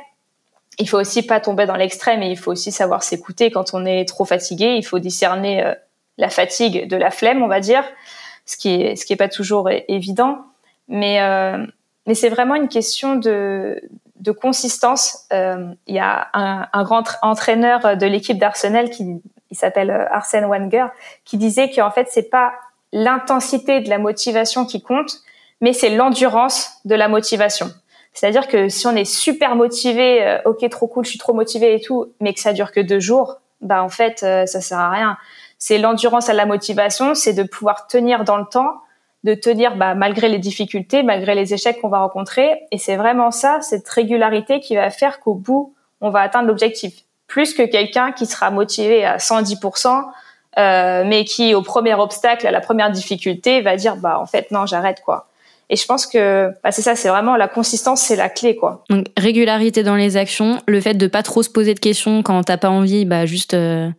Speaker 2: il faut aussi pas tomber dans l'extrême et il faut aussi savoir s'écouter quand on est trop fatigué. Il faut discerner euh, la fatigue de la flemme, on va dire, ce qui est ce qui est pas toujours évident. Mais euh, mais c'est vraiment une question de de consistance. Euh, il y a un, un, grand entraîneur de l'équipe d'Arsenal qui il s'appelle Arsène Wenger qui disait qu'en fait c'est pas l'intensité de la motivation qui compte, mais c'est l'endurance de la motivation. C'est-à-dire que si on est super motivé, euh, ok, trop cool, je suis trop motivé et tout, mais que ça dure que deux jours, bah en fait, euh, ça sert à rien. C'est l'endurance à la motivation, c'est de pouvoir tenir dans le temps, de tenir bah, malgré les difficultés, malgré les échecs qu'on va rencontrer. Et c'est vraiment ça, cette régularité qui va faire qu'au bout, on va atteindre l'objectif. Plus que quelqu'un qui sera motivé à 110%, euh, mais qui au premier obstacle, à la première difficulté, va dire bah en fait non, j'arrête quoi. Et je pense que bah, c'est ça, c'est vraiment la consistance, c'est la clé quoi.
Speaker 1: Donc régularité dans les actions, le fait de pas trop se poser de questions quand t'as pas envie, bah juste euh,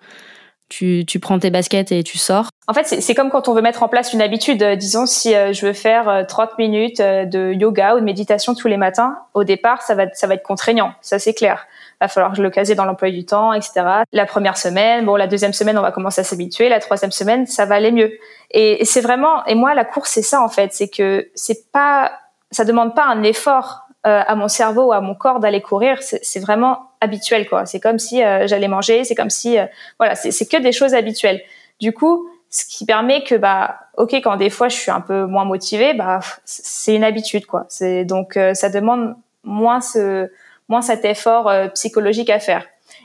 Speaker 1: tu, tu prends tes baskets et tu sors.
Speaker 2: En fait, c'est comme quand on veut mettre en place une habitude. Euh, disons, si euh, je veux faire 30 minutes de yoga ou de méditation tous les matins, au départ, ça va, ça va être contraignant. Ça, c'est clair va falloir que je le case dans l'emploi du temps, etc. La première semaine, bon, la deuxième semaine, on va commencer à s'habituer. La troisième semaine, ça va aller mieux. Et, c'est vraiment, et moi, la course, c'est ça en fait, c'est que c'est pas, ça demande pas un effort euh, à mon cerveau ou à mon corps d'aller courir. C'est vraiment habituel, quoi. C'est comme si euh, j'allais manger, c'est comme si, euh, voilà, c'est que des choses habituelles. Du coup, ce qui permet que bah ok quand des fois je suis un peu moins motivée bah c'est une habitude quoi c'est donc ça demande moins ce moins cet effort euh, psychologique à faire.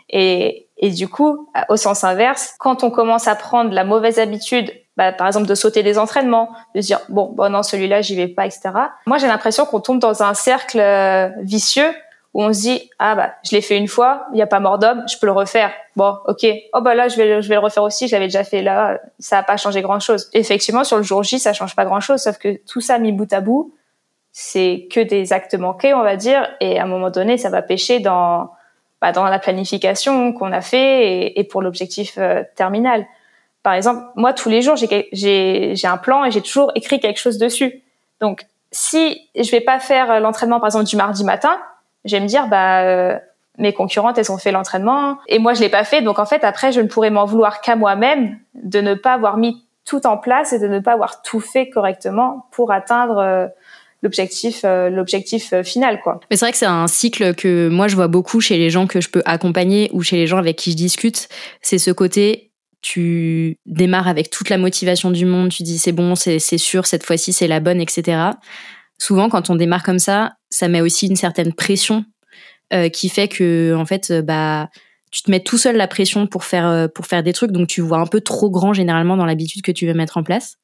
Speaker 2: Et, et du coup, au sens inverse, quand on commence à prendre la mauvaise habitude, bah, par exemple de sauter des entraînements, de se dire bon, bon non celui-là j'y vais pas, etc. Moi j'ai l'impression qu'on tombe dans un cercle euh, vicieux où on se dit ah bah je l'ai fait une fois, il y a pas mort d'homme, je peux le refaire. Bon ok, oh bah là je vais je vais le refaire aussi, je l'avais déjà fait là, ça a pas changé grand chose. Effectivement sur le jour J ça change pas grand chose, sauf que tout ça mis bout à bout, c'est que des actes manqués, on va dire, et à un moment donné, ça va pêcher dans bah, dans la planification qu'on a fait et, pour l'objectif euh, terminal. Par exemple, moi tous les jours, j'ai j'ai un plan et j'ai toujours écrit quelque chose dessus. Donc si je vais pas faire l'entraînement par exemple du mardi matin, je vais me dire bah euh, mes concurrentes elles ont fait l'entraînement et moi je l'ai pas fait donc en fait après je ne pourrais m'en vouloir qu'à moi-même de ne pas avoir mis tout en place et de ne pas avoir tout fait correctement pour atteindre euh, l'objectif euh, l'objectif euh, final quoi.
Speaker 1: Mais c'est vrai que c'est un cycle que moi je vois beaucoup chez les gens que je peux accompagner ou chez les gens avec qui je discute, c'est ce côté tu démarres avec toute la motivation du monde, tu dis c'est bon, c'est sûr, cette fois-ci c'est la bonne, etc. Souvent, quand on démarre comme ça, ça met aussi une certaine pression euh, qui fait que, en fait, bah, tu te mets tout seul la pression pour faire pour faire des trucs, donc tu vois un peu trop grand généralement dans l'habitude que tu veux mettre en place.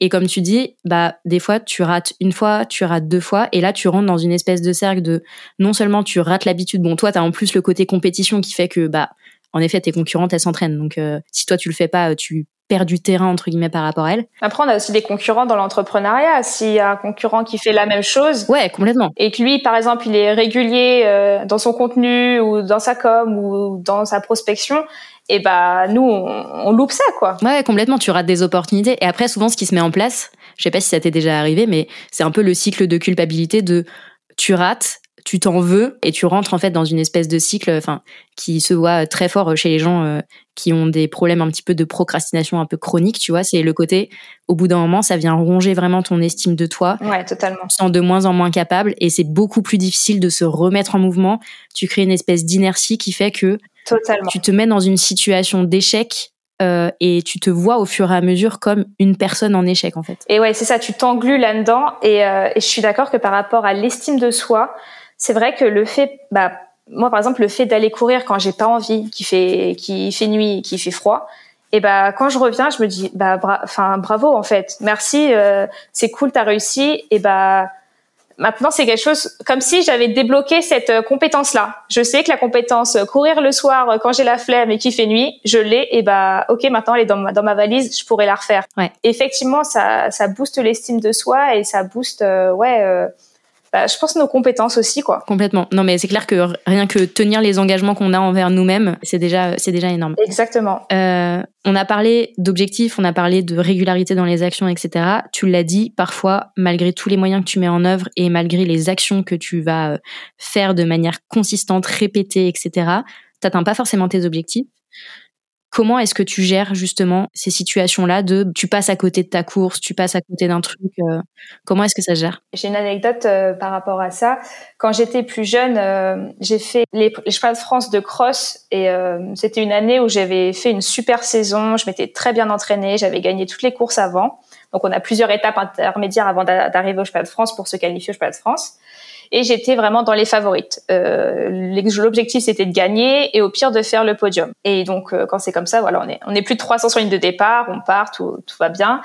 Speaker 1: Et comme tu dis, bah des fois tu rates une fois, tu rates deux fois, et là tu rentres dans une espèce de cercle de non seulement tu rates l'habitude, bon toi tu as en plus le côté compétition qui fait que bah en effet tes concurrentes elles s'entraînent, donc euh, si toi tu le fais pas, tu perds du terrain entre guillemets par rapport à elles.
Speaker 2: Après on a aussi des concurrents dans l'entrepreneuriat. S'il y a un concurrent qui fait la même chose,
Speaker 1: ouais complètement,
Speaker 2: et que lui par exemple il est régulier euh, dans son contenu ou dans sa com ou dans sa prospection, et bah nous on, loupe ça quoi.
Speaker 1: Ouais, complètement, tu rates des opportunités et après souvent ce qui se met en place, je sais pas si ça t'est déjà arrivé mais c'est un peu le cycle de culpabilité de tu rates, tu t'en veux et tu rentres en fait dans une espèce de cycle enfin qui se voit très fort chez les gens euh, qui ont des problèmes un petit peu de procrastination un peu chronique, tu vois, c'est le côté au bout d'un moment ça vient ronger vraiment ton estime de toi.
Speaker 2: Ouais, totalement.
Speaker 1: Tu te sens de moins en moins capable et c'est beaucoup plus difficile de se remettre en mouvement, tu crées une espèce d'inertie qui fait que
Speaker 2: Totalement.
Speaker 1: Tu te mets dans une situation d'échec euh, et tu te vois au fur et à mesure comme une personne en échec en fait.
Speaker 2: Et ouais, c'est ça, tu t'englues là-dedans et, euh, et, je suis d'accord que par rapport à l'estime de soi, c'est vrai que le fait, bah moi par exemple le fait d'aller courir quand j'ai pas envie, qui fait qui fait nuit, qui fait froid, et bah quand je reviens, je me dis bah enfin bravo en fait, merci, euh, c'est cool, t'as réussi et bah Maintenant, c'est quelque chose comme si j'avais débloqué cette euh, compétence-là. Je sais que la compétence euh, courir le soir euh, quand j'ai la flemme et qu'il fait nuit, je l'ai. Et bah, ok, maintenant elle est dans ma, dans ma valise, je pourrais la refaire.
Speaker 1: Ouais.
Speaker 2: Effectivement, ça, ça booste l'estime de soi et ça booste, ouais, bah, je pense nos compétences aussi quoi.
Speaker 1: Complètement. Non mais c'est clair que rien que tenir les engagements qu'on a envers nous-mêmes, c'est déjà c'est déjà énorme.
Speaker 2: Exactement.
Speaker 1: Euh, on a parlé d'objectifs, on a parlé de régularité dans les actions, etc. Tu l'as dit, parfois malgré tous les moyens que tu mets en œuvre et malgré les actions que tu vas euh, faire de manière consistante, répétée, etc. T'atteins pas forcément tes objectifs. Comment est-ce que tu gères justement ces situations-là de tu passes à côté de ta course, tu passes à côté d'un truc euh, Comment est-ce que ça gère?
Speaker 2: J'ai une anecdote euh, par rapport à ça. Quand j'étais plus jeune, euh, j'ai fait les, les de France de cross et c'était une année où j'avais fait une super saison. Je m'étais très bien entraînée, j'avais gagné toutes les courses avant. Donc on a plusieurs étapes intermédiaires avant d'arriver au cheval de France pour se qualifier au cheval de France et j'étais vraiment dans les favorites. Euh, L'objectif c'était de gagner et au pire de faire le podium. Et donc euh, quand c'est comme ça, voilà, on est on est plus de 300 sur ligne de départ, on part, tout, tout va bien.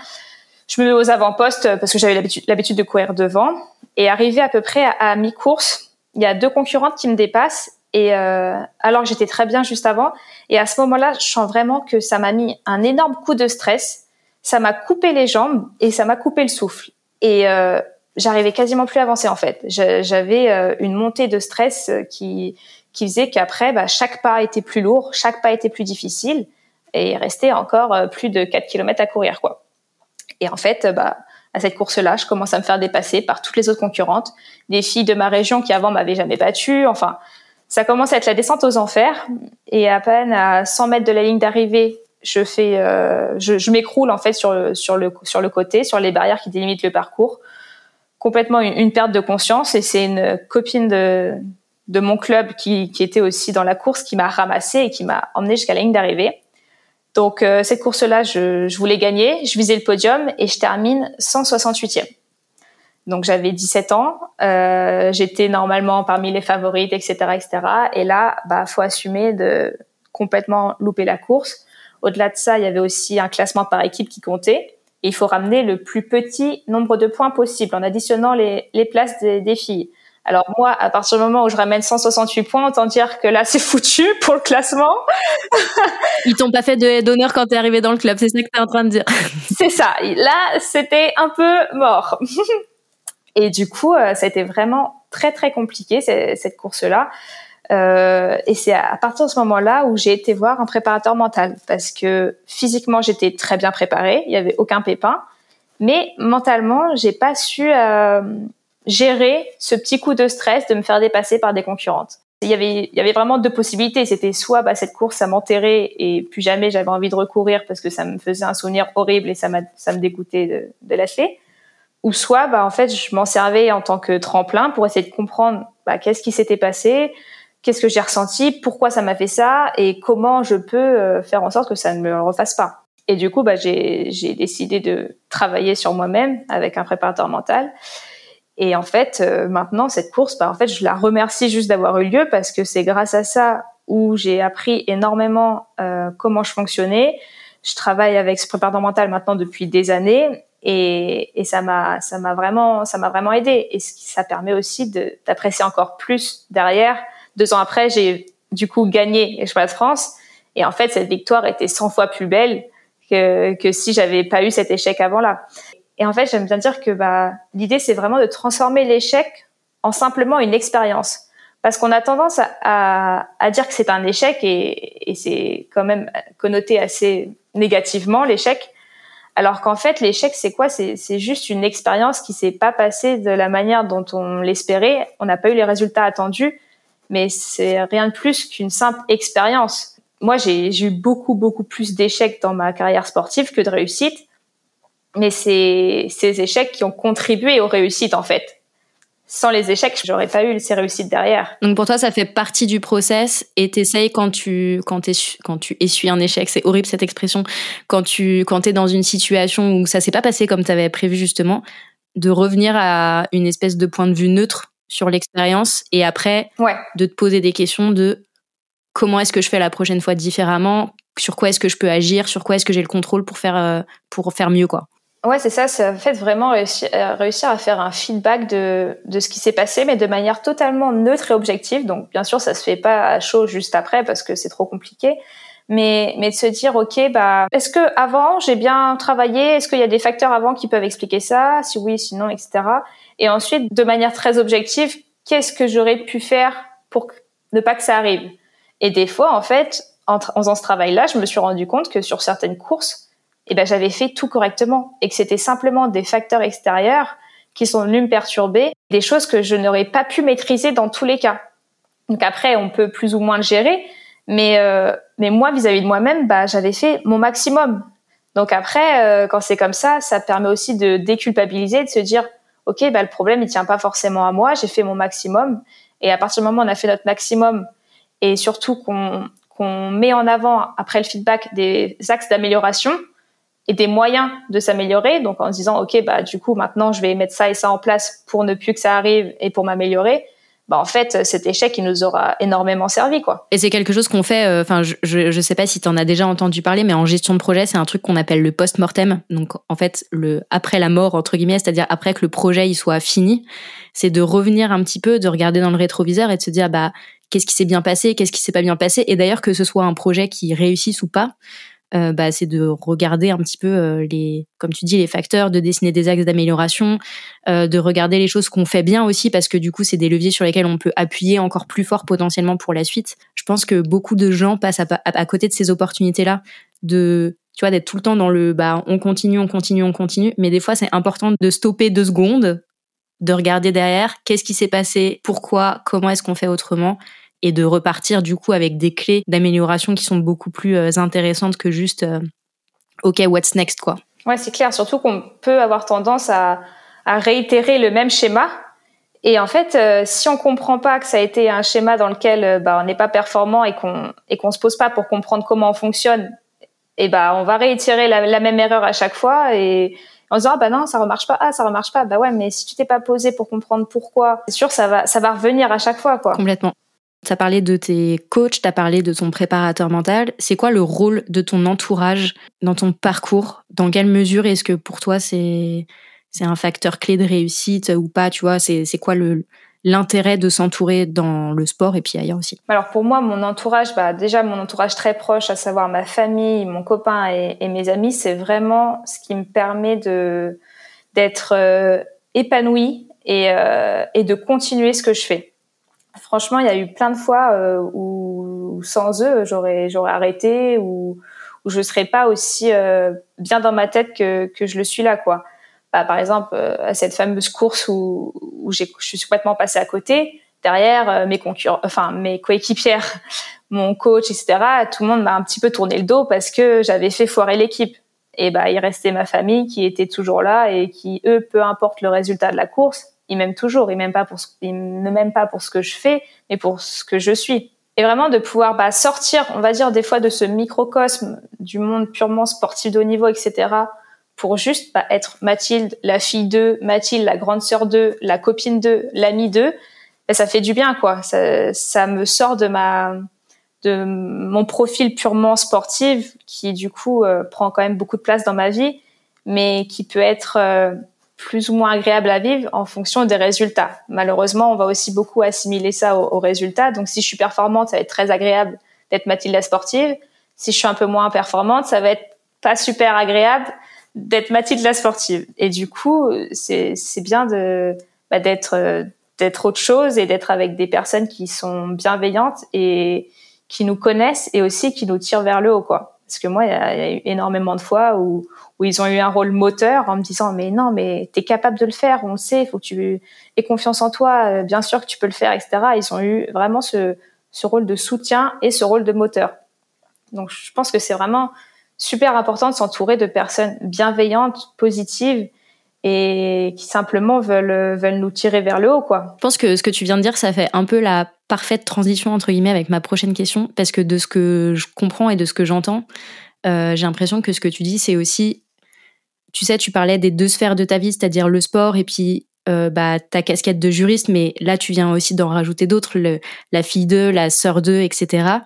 Speaker 2: je me mets aux avant-postes parce que j'avais l'habitude de courir devant. Et arrivé à peu près à, mi-course, il y a deux concurrentes qui me dépassent. Et euh, alors j'étais très bien juste avant. Et à ce moment-là, je sens vraiment que ça m'a mis un énorme coup de stress. Ça m'a coupé les jambes et ça m'a coupé le souffle. Et euh, j'arrivais quasiment plus à avancer en fait. J'avais euh, une montée de stress euh, qui qui faisait qu'après, bah, chaque pas était plus lourd, chaque pas était plus difficile, et il restait encore euh, plus de 4 km à courir quoi. Et en fait, bah, à cette course-là, je commence à me faire dépasser par toutes les autres concurrentes, des filles de ma région qui avant m'avaient jamais battue. Enfin, ça commence à être la descente aux enfers. Et à peine à 100 mètres de la ligne d'arrivée, je fais, euh, je, je m'écroule en fait sur sur le sur le côté, sur les barrières qui délimitent le parcours. Complètement une, une perte de conscience. Et c'est une copine de de mon club qui, qui était aussi dans la course qui m'a ramassé et qui m'a emmené jusqu'à la ligne d'arrivée. Donc euh, cette course-là, je, je, voulais gagner, je visais le podium et je termine 168e. Donc j'avais 17 ans, euh, j'étais normalement parmi les favorites, etc., etc. Et là, bah faut assumer de complètement louper la course. Au-delà de ça, il y avait aussi un classement par équipe qui comptait. Et il faut ramener le plus petit nombre de points possible en additionnant les, les places des, des filles. Alors moi, à partir du moment où je ramène 168 points, autant dire que là, c'est foutu pour le classement.
Speaker 1: Ils t'ont pas fait de d'honneur quand t'es arrivé dans le club, c'est ça que t'es en train de dire.
Speaker 2: c'est ça. Là, c'était un peu mort. Et du coup, euh, ça a été vraiment très très compliqué cette course-là. Euh, et c'est à partir de ce moment-là où j'ai été voir un préparateur mental parce que physiquement j'étais très bien préparée, il y avait aucun pépin, mais mentalement j'ai pas su euh, gérer ce petit coup de stress de me faire dépasser par des concurrentes. Il y avait, il y avait vraiment deux possibilités. C'était soit bah, cette course, ça m'enterrait et plus jamais j'avais envie de recourir parce que ça me faisait un souvenir horrible et ça, ça me dégoûtait de, de lâcher. Ou soit, bah, en fait, je m'en servais en tant que tremplin pour essayer de comprendre bah, qu'est-ce qui s'était passé, qu'est-ce que j'ai ressenti, pourquoi ça m'a fait ça et comment je peux euh, faire en sorte que ça ne me refasse pas. Et du coup, bah, j'ai décidé de travailler sur moi-même avec un préparateur mental et en fait, euh, maintenant, cette course, bah, en fait, je la remercie juste d'avoir eu lieu parce que c'est grâce à ça où j'ai appris énormément euh, comment je fonctionnais. Je travaille avec ce préparateur mental maintenant depuis des années et, et ça m'a ça m'a vraiment ça m'a vraiment aidé et ça permet aussi d'apprécier encore plus derrière. Deux ans après, j'ai du coup gagné les Championnats de France et en fait cette victoire était 100 fois plus belle que, que si j'avais pas eu cet échec avant là. Et en fait, j'aime bien dire que bah, l'idée, c'est vraiment de transformer l'échec en simplement une expérience. Parce qu'on a tendance à, à, dire que c'est un échec et, et c'est quand même connoté assez négativement, l'échec. Alors qu'en fait, l'échec, c'est quoi? C'est juste une expérience qui s'est pas passée de la manière dont on l'espérait. On n'a pas eu les résultats attendus, mais c'est rien de plus qu'une simple expérience. Moi, j'ai eu beaucoup, beaucoup plus d'échecs dans ma carrière sportive que de réussites mais c'est ces échecs qui ont contribué aux réussites en fait. Sans les échecs, j'aurais pas eu ces réussites derrière.
Speaker 1: Donc pour toi, ça fait partie du process et t'essayes quand tu quand quand tu essuies un échec, c'est horrible cette expression, quand tu quand t'es dans une situation où ça s'est pas passé comme t'avais prévu justement, de revenir à une espèce de point de vue neutre sur l'expérience et après
Speaker 2: ouais.
Speaker 1: de te poser des questions de comment est-ce que je fais la prochaine fois différemment, sur quoi est-ce que je peux agir, sur quoi est-ce que j'ai le contrôle pour faire euh, pour faire mieux quoi.
Speaker 2: Ouais, c'est ça. C'est en fait vraiment réussir, euh, réussir à faire un feedback de, de ce qui s'est passé, mais de manière totalement neutre et objective. Donc, bien sûr, ça se fait pas à chaud juste après parce que c'est trop compliqué. Mais, mais de se dire, ok, bah, est-ce que avant j'ai bien travaillé? Est-ce qu'il y a des facteurs avant qui peuvent expliquer ça? Si oui, sinon, etc. Et ensuite, de manière très objective, qu'est-ce que j'aurais pu faire pour ne pas que ça arrive? Et des fois, en fait, en, faisant ce travail-là, je me suis rendu compte que sur certaines courses, eh ben j'avais fait tout correctement et que c'était simplement des facteurs extérieurs qui sont venus me perturber, des choses que je n'aurais pas pu maîtriser dans tous les cas. Donc après, on peut plus ou moins le gérer, mais euh, mais moi vis-à-vis de moi-même, bah j'avais fait mon maximum. Donc après, euh, quand c'est comme ça, ça permet aussi de déculpabiliser, de se dire, ok, bah le problème il tient pas forcément à moi, j'ai fait mon maximum. Et à partir du moment où on a fait notre maximum, et surtout qu'on qu'on met en avant après le feedback des axes d'amélioration, et des moyens de s'améliorer. Donc en se disant ok bah du coup maintenant je vais mettre ça et ça en place pour ne plus que ça arrive et pour m'améliorer. Bah en fait cet échec il nous aura énormément servi quoi.
Speaker 1: Et c'est quelque chose qu'on fait euh, enfin je, je sais pas si tu en as déjà entendu parler mais en gestion de projet c'est un truc qu'on appelle le post-mortem. Donc en fait le après la mort entre guillemets, c'est-à-dire après que le projet il soit fini, c'est de revenir un petit peu, de regarder dans le rétroviseur et de se dire bah qu'est-ce qui s'est bien passé, qu'est-ce qui s'est pas bien passé et d'ailleurs que ce soit un projet qui réussisse ou pas, euh, bah, c'est de regarder un petit peu euh, les, comme tu dis, les facteurs, de dessiner des axes d'amélioration, euh, de regarder les choses qu'on fait bien aussi, parce que du coup, c'est des leviers sur lesquels on peut appuyer encore plus fort potentiellement pour la suite. Je pense que beaucoup de gens passent à, à, côté de ces opportunités-là, de tu vois, d'être tout le temps dans le bah on continue, on continue, on continue. Mais des fois, c'est important de stopper deux secondes, de regarder derrière, qu'est-ce qui s'est passé, pourquoi, comment est-ce qu'on fait autrement, et de repartir du coup avec des clés d'amélioration qui sont beaucoup plus euh, intéressantes que juste euh, OK, what's next quoi.
Speaker 2: Ouais, c'est clair, surtout qu'on peut avoir tendance à, à, réitérer le même schéma. Et en fait, euh, si on comprend pas que ça a été un schéma dans lequel bah, on n'est pas performant et qu'on et qu'on se pose pas pour comprendre comment on fonctionne, et bah on va réitérer la, la même erreur à chaque fois et en se disant ah bah non ça remarche pas ah ça remarche pas bah ouais mais si tu t'es pas posé pour comprendre pourquoi c'est sûr ça va ça va revenir à chaque fois quoi
Speaker 1: complètement tu as parlé de tes coachs, tu as parlé de ton préparateur mental. C'est quoi le rôle de ton entourage dans ton parcours? Dans quelle mesure est-ce que pour toi c'est c'est un facteur clé de réussite ou pas Tu vois, c'est quoi le l'intérêt de s'entourer dans le sport et puis ailleurs aussi?
Speaker 2: Alors pour moi, mon entourage, bah déjà mon entourage très proche, à savoir ma famille, mon copain et, mes amis, c'est vraiment ce qui me permet de d'être euh, épanoui et, euh, et de continuer ce que je fais. Franchement, il y a eu plein de fois euh, où, sans eux, j'aurais j'aurais arrêté ou où je serais pas aussi euh, bien dans ma tête que que je le suis là, quoi. Bah, par exemple, euh, à cette fameuse course où où j'ai je suis complètement passée à côté. Derrière, mes concurrents, enfin mes coéquipières, mon coach, etc. Tout le monde m'a un petit peu tourné le dos parce que j'avais fait foirer l'équipe. Et bah, il restait ma famille qui était toujours là et qui, eux, peu importe le résultat de la course, il m'aime toujours. Il m'aime pas pour ce, il ne m'aime pas pour ce que je fais, mais pour ce que je suis. Et vraiment de pouvoir bah, sortir, on va dire des fois de ce microcosme du monde purement sportif de haut niveau, etc. Pour juste bah, être Mathilde, la fille d'eux, Mathilde, la grande sœur d'eux, la copine d'eux, l'amie d'eux. Et ça fait du bien, quoi. Ça, ça me sort de ma de mon profil purement sportif qui du coup euh, prend quand même beaucoup de place dans ma vie mais qui peut être euh, plus ou moins agréable à vivre en fonction des résultats. Malheureusement, on va aussi beaucoup assimiler ça aux, résultats. Donc, si je suis performante, ça va être très agréable d'être Mathilde la sportive. Si je suis un peu moins performante, ça va être pas super agréable d'être Mathilde la sportive. Et du coup, c'est bien de bah, d'être d'être autre chose et d'être avec des personnes qui sont bienveillantes et qui nous connaissent et aussi qui nous tirent vers le haut, quoi. Parce que moi, il y, a eu énormément de fois où, ils ont eu un rôle moteur en me disant mais non, mais tu es capable de le faire, on sait, il faut que tu aies confiance en toi, euh, bien sûr que tu peux le faire, etc. Ils ont eu vraiment ce, ce rôle de soutien et ce rôle de moteur. Donc je pense que c'est vraiment super important de s'entourer de personnes bienveillantes, positives et qui simplement veulent veulent nous tirer vers le haut quoi.
Speaker 1: Je pense que ce que tu viens de dire ça fait un peu la parfaite transition entre guillemets avec ma prochaine question parce que de ce que je comprends et de ce que j'entends, euh, j'ai l'impression que ce que tu dis c'est aussi, tu sais, tu parlais des deux sphères de ta vie, c'est-à-dire le sport et puis euh, bah, ta casquette de juriste, mais là tu viens aussi d'en rajouter d'autres, la fille d'eux, la sœur d'eux, etc.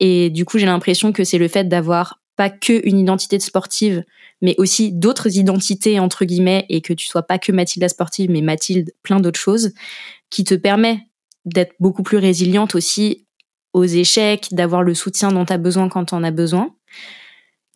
Speaker 1: Et du coup j'ai l'impression que c'est le fait d'avoir pas que une identité de sportive, mais aussi d'autres identités entre guillemets, et que tu sois pas que Mathilde la sportive, mais Mathilde plein d'autres choses, qui te permet d'être beaucoup plus résiliente aussi aux échecs, d'avoir le soutien dont tu as besoin quand tu en as besoin.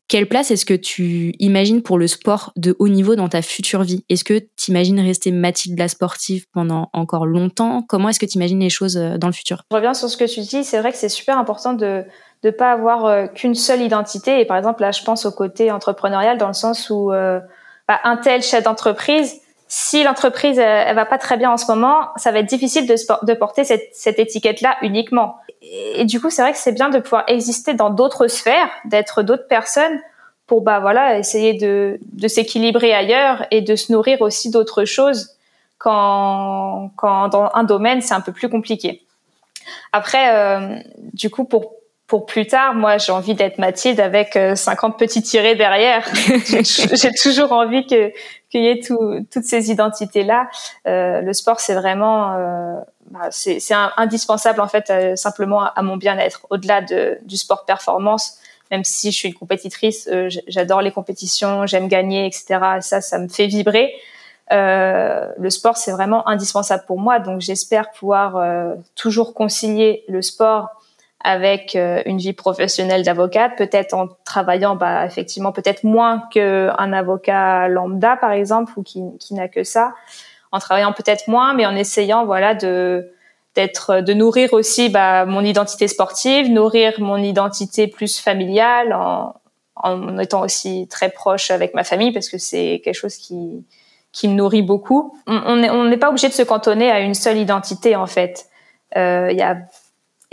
Speaker 1: Quelle place est-ce que tu imagines pour le sport de haut niveau dans ta future vie? Est-ce que tu imagines rester Mathilde la sportive pendant encore longtemps? Comment est-ce que tu imagines les choses euh, dans le futur?
Speaker 2: Je reviens sur ce que tu dis. C'est vrai que c'est super important de ne pas avoir euh, qu'une seule identité. Et par exemple, là, je pense au côté entrepreneurial dans le sens où euh, bah, un tel chef d'entreprise, si l'entreprise elle, va pas très bien en ce moment, ça va être difficile de, de porter cette, cette étiquette-là uniquement. Et, du coup, c'est vrai que c'est bien de pouvoir exister dans d'autres sphères, d'être d'autres personnes pour bah voilà essayer de, de s'équilibrer ailleurs et de se nourrir aussi d'autres choses quand quand dans un domaine c'est un peu plus compliqué. Après, euh, du coup, pour pour plus tard, moi, j'ai envie d'être Mathilde avec 50 euh, petits tirés derrière. j'ai toujours envie que qu'il y ait tout, toutes ces identités-là. Euh, le sport, c'est vraiment, euh, bah, c'est indispensable en fait euh, simplement à, mon bien-être. Au-delà de, du sport performance, même si je suis une compétitrice, euh, j'adore les compétitions, j'aime gagner, etc. Ça, ça me fait vibrer. Euh, le sport, c'est vraiment indispensable pour moi. Donc, j'espère pouvoir euh, toujours concilier le sport avec euh, une vie professionnelle d'avocate, peut-être en travaillant, bah, effectivement, peut-être moins qu'un avocat lambda, par exemple, ou qui, qui n'a que ça, en travaillant peut-être moins, mais en essayant, voilà, de d'être, de nourrir aussi bah, mon identité sportive, nourrir mon identité plus familiale, en, en étant aussi très proche avec ma famille, parce que c'est quelque chose qui qui me nourrit beaucoup. On n'est on pas obligé de se cantonner à une seule identité en fait. Euh, il y a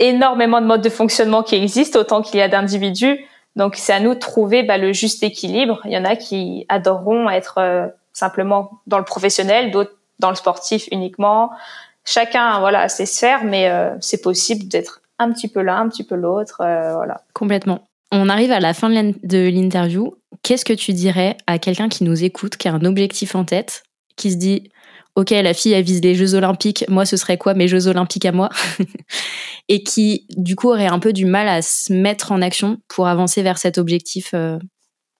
Speaker 2: énormément de modes de fonctionnement qui existent autant qu'il y a d'individus. Donc c'est à nous de trouver bah, le juste équilibre. Il y en a qui adoreront être euh, simplement dans le professionnel, d'autres dans le sportif uniquement. Chacun voilà ses sphères, mais euh, c'est possible d'être un petit peu l'un, un petit peu l'autre. voilà.
Speaker 1: Complètement. On arrive à la fin de l'interview. Qu'est-ce que tu dirais à quelqu'un qui nous écoute, qui a un objectif en tête, qui se dit Ok, la fille, elle vise les Jeux Olympiques, moi, ce serait quoi mes Jeux Olympiques à moi Et qui, du coup, aurait un peu du mal à se mettre en action pour avancer vers cet objectif euh,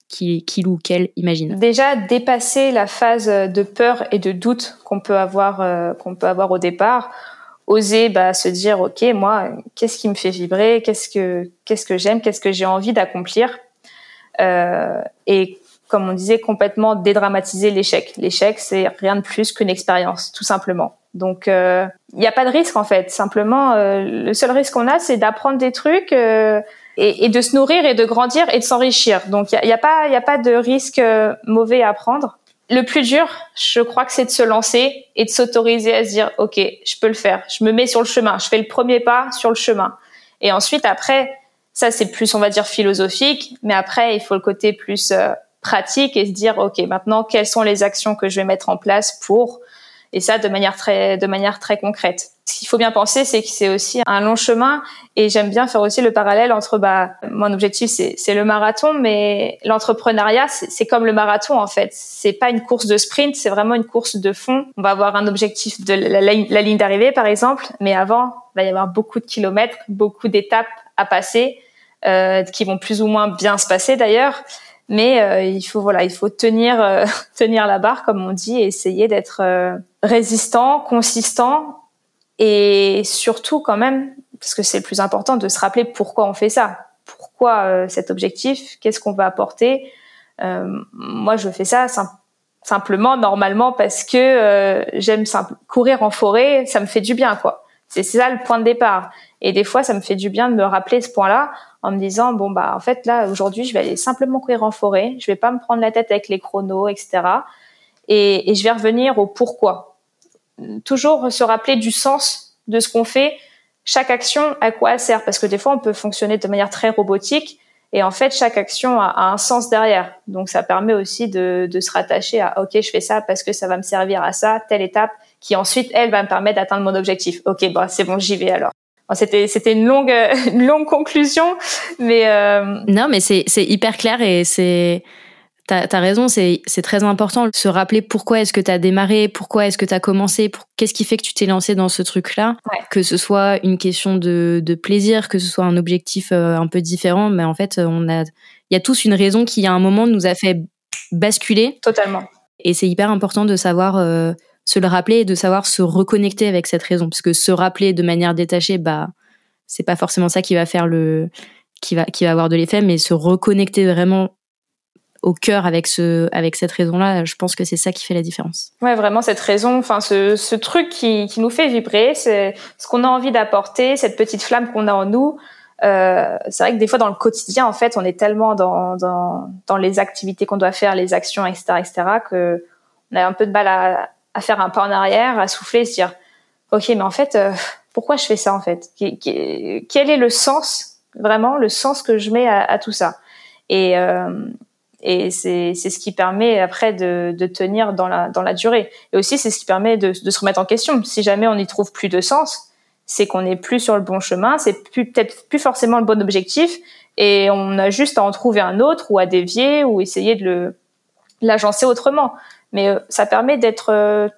Speaker 1: qu'il ou qu'elle imagine.
Speaker 2: Déjà, dépasser la phase de peur et de doute qu'on peut, avoir, euh, qu'on peut avoir au départ oser bah, se dire ok moi qu'est-ce qui me fait vibrer qu'est-ce que qu'est-ce que j'aime qu'est-ce que j'ai envie d'accomplir euh, et comme on disait complètement dédramatiser l'échec l'échec c'est rien de plus qu'une expérience tout simplement donc il euh, n'y a pas de risque en fait simplement euh, le seul risque qu'on a c'est d'apprendre des trucs euh, et, et, de se nourrir et de grandir et de s'enrichir donc il n'y a, y a, pas a pas de risque euh, mauvais à prendre le plus dur, je crois que c'est de se lancer et de s'autoriser à se dire, OK, je peux le faire. Je me mets sur le chemin. Je fais le premier pas sur le chemin. Et ensuite, après, ça, c'est plus, on va dire, philosophique. Mais après, il faut le côté plus euh, pratique et se dire, OK, maintenant, quelles sont les actions que je vais mettre en place pour et ça de manière très de manière très concrète. Ce qu'il faut bien penser, c'est que c'est aussi un long chemin et j'aime bien faire aussi le parallèle entre bah mon objectif c'est c'est le marathon, mais l'entrepreneuriat c'est comme le marathon en fait. C'est pas une course de sprint, c'est vraiment une course de fond. On va avoir un objectif de la, la ligne d'arrivée par exemple, mais avant il va y avoir beaucoup de kilomètres, beaucoup d'étapes à passer euh, qui vont plus ou moins bien se passer d'ailleurs mais euh, il faut voilà il faut tenir euh, tenir la barre comme on dit et essayer d'être euh, résistant consistant et surtout quand même parce que c'est le plus important de se rappeler pourquoi on fait ça. Pourquoi cet objectif? Qu'est-ce qu'on va apporter? Moi je fais ça simplement normalement parce que j'aime courir en forêt ça me fait du bien quoi. C'est ça le point de départ. Et des fois ça me fait du bien de me rappeler ce point là en me disant bon bah en fait là aujourd'hui je vais aller simplement courir en forêt, je vais pas me prendre la tête avec les chronos, etc. Et, je vais revenir au pourquoi. Toujours se rappeler du sens de ce qu'on fait, chaque action à quoi elle sert, parce que des fois on peut fonctionner de manière très robotique et en fait chaque action a, un sens derrière. Donc ça permet aussi de, de se rattacher à ok je fais ça parce que ça va me servir à ça, telle étape qui ensuite elle va me permettre d'atteindre mon objectif. Ok bah c'est bon j'y vais alors c'était c'était une longue une longue conclusion, mais euh...
Speaker 1: non, mais c'est c'est hyper clair et c'est T'as as raison, c'est très important de se rappeler pourquoi est-ce que tu as démarré, pourquoi est-ce que tu as commencé, qu'est-ce qui fait que tu t'es lancé dans ce truc-là, que ce soit une question de, de, plaisir, que ce soit un objectif euh, un peu différent, mais en fait, on a, il y a tous une raison qui à un moment nous a fait basculer.
Speaker 2: Totalement.
Speaker 1: Et c'est hyper important de savoir euh, se le rappeler et de savoir se reconnecter avec cette raison. Parce que se rappeler de manière détachée, bah, c'est pas forcément ça qui va faire le, qui va, qui va avoir de l'effet, mais se reconnecter vraiment au cœur avec ce, avec cette raison-là, je pense que c'est ça qui fait la différence.
Speaker 2: Ouais, vraiment cette raison, enfin ce, ce truc qui, qui nous fait vibrer, c'est ce qu'on a envie d'apporter, cette petite flamme qu'on a en nous. Euh, c'est vrai que des fois dans le quotidien, en fait, on est tellement dans, dans, dans les activités qu'on doit faire, les actions, etc., etc., que on a un peu de mal à, à faire un pas en arrière, à souffler, se dire ok, mais en fait, euh, pourquoi je fais ça en fait? Quel est le sens vraiment, le sens que je mets à, tout ça? Et euh, c'est ce qui permet après de, tenir dans la dans la durée. Et aussi c'est ce qui permet de, se remettre en question. Si jamais on n'y trouve plus de sens, c'est qu'on n'est plus sur le bon chemin, c'est peut-être plus forcément le bon objectif, et on a juste à en trouver un autre ou à dévier ou essayer de l'agencer autrement mais euh, ça permet d'être euh,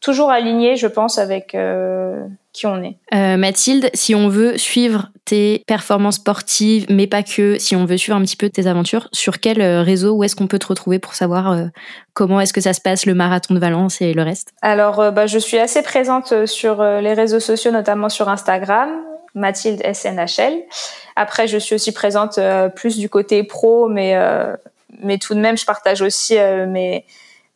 Speaker 2: toujours aligné, je pense, avec euh, qui on est.
Speaker 1: Euh, Mathilde, si on veut suivre tes performances sportives, mais pas que, si on veut suivre un petit peu tes aventures, sur quel euh, réseau, où est-ce qu'on peut te retrouver pour savoir comment est-ce que ça se passe, le marathon de Valence et le reste?
Speaker 2: Alors, bah, je suis assez présente sur les réseaux sociaux, notamment sur Instagram, Mathilde SNHL. Après, je suis aussi présente plus du côté pro, mais, mais tout de même, je partage aussi mes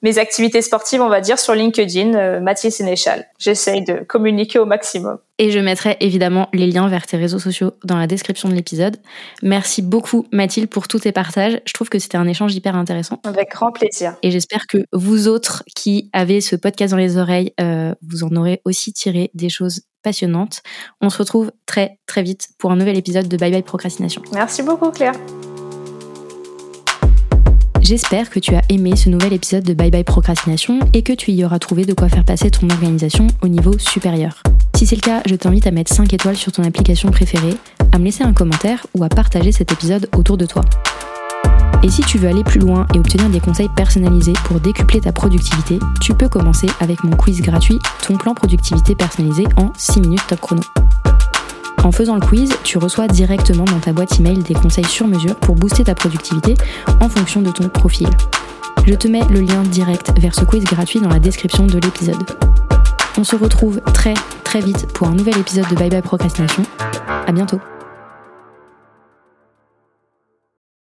Speaker 2: mes activités sportives, on va dire, sur LinkedIn, euh, Mathilde Sénéchal. J'essaye de communiquer au maximum.
Speaker 1: Et je mettrai évidemment les liens vers tes réseaux sociaux dans la description de l'épisode. Merci beaucoup Mathilde pour tous tes partages. Je trouve que c'était un échange hyper intéressant.
Speaker 2: Avec grand plaisir.
Speaker 1: Et j'espère que vous autres qui avez ce podcast dans les oreilles, euh, vous en aurez aussi tiré des choses passionnantes. On se retrouve très très vite pour un nouvel épisode de Bye Bye Procrastination.
Speaker 2: Merci beaucoup Claire.
Speaker 1: J'espère que tu as aimé ce nouvel épisode de Bye Bye Procrastination et que tu y auras trouvé de quoi faire passer ton organisation au niveau supérieur. Si c'est le cas, je t'invite à mettre 5 étoiles sur ton application préférée, à me laisser un commentaire ou à partager cet épisode autour de toi. Et si tu veux aller plus loin et obtenir des conseils personnalisés pour décupler ta productivité, tu peux commencer avec mon quiz gratuit Ton plan productivité personnalisé en 6 minutes top chrono. En faisant le quiz, tu reçois directement dans ta boîte email des conseils sur mesure pour booster ta productivité en fonction de ton profil. Je te mets le lien direct vers ce quiz gratuit dans la description de l'épisode. On se retrouve très très vite pour un nouvel épisode de Bye Bye Procrastination. À bientôt.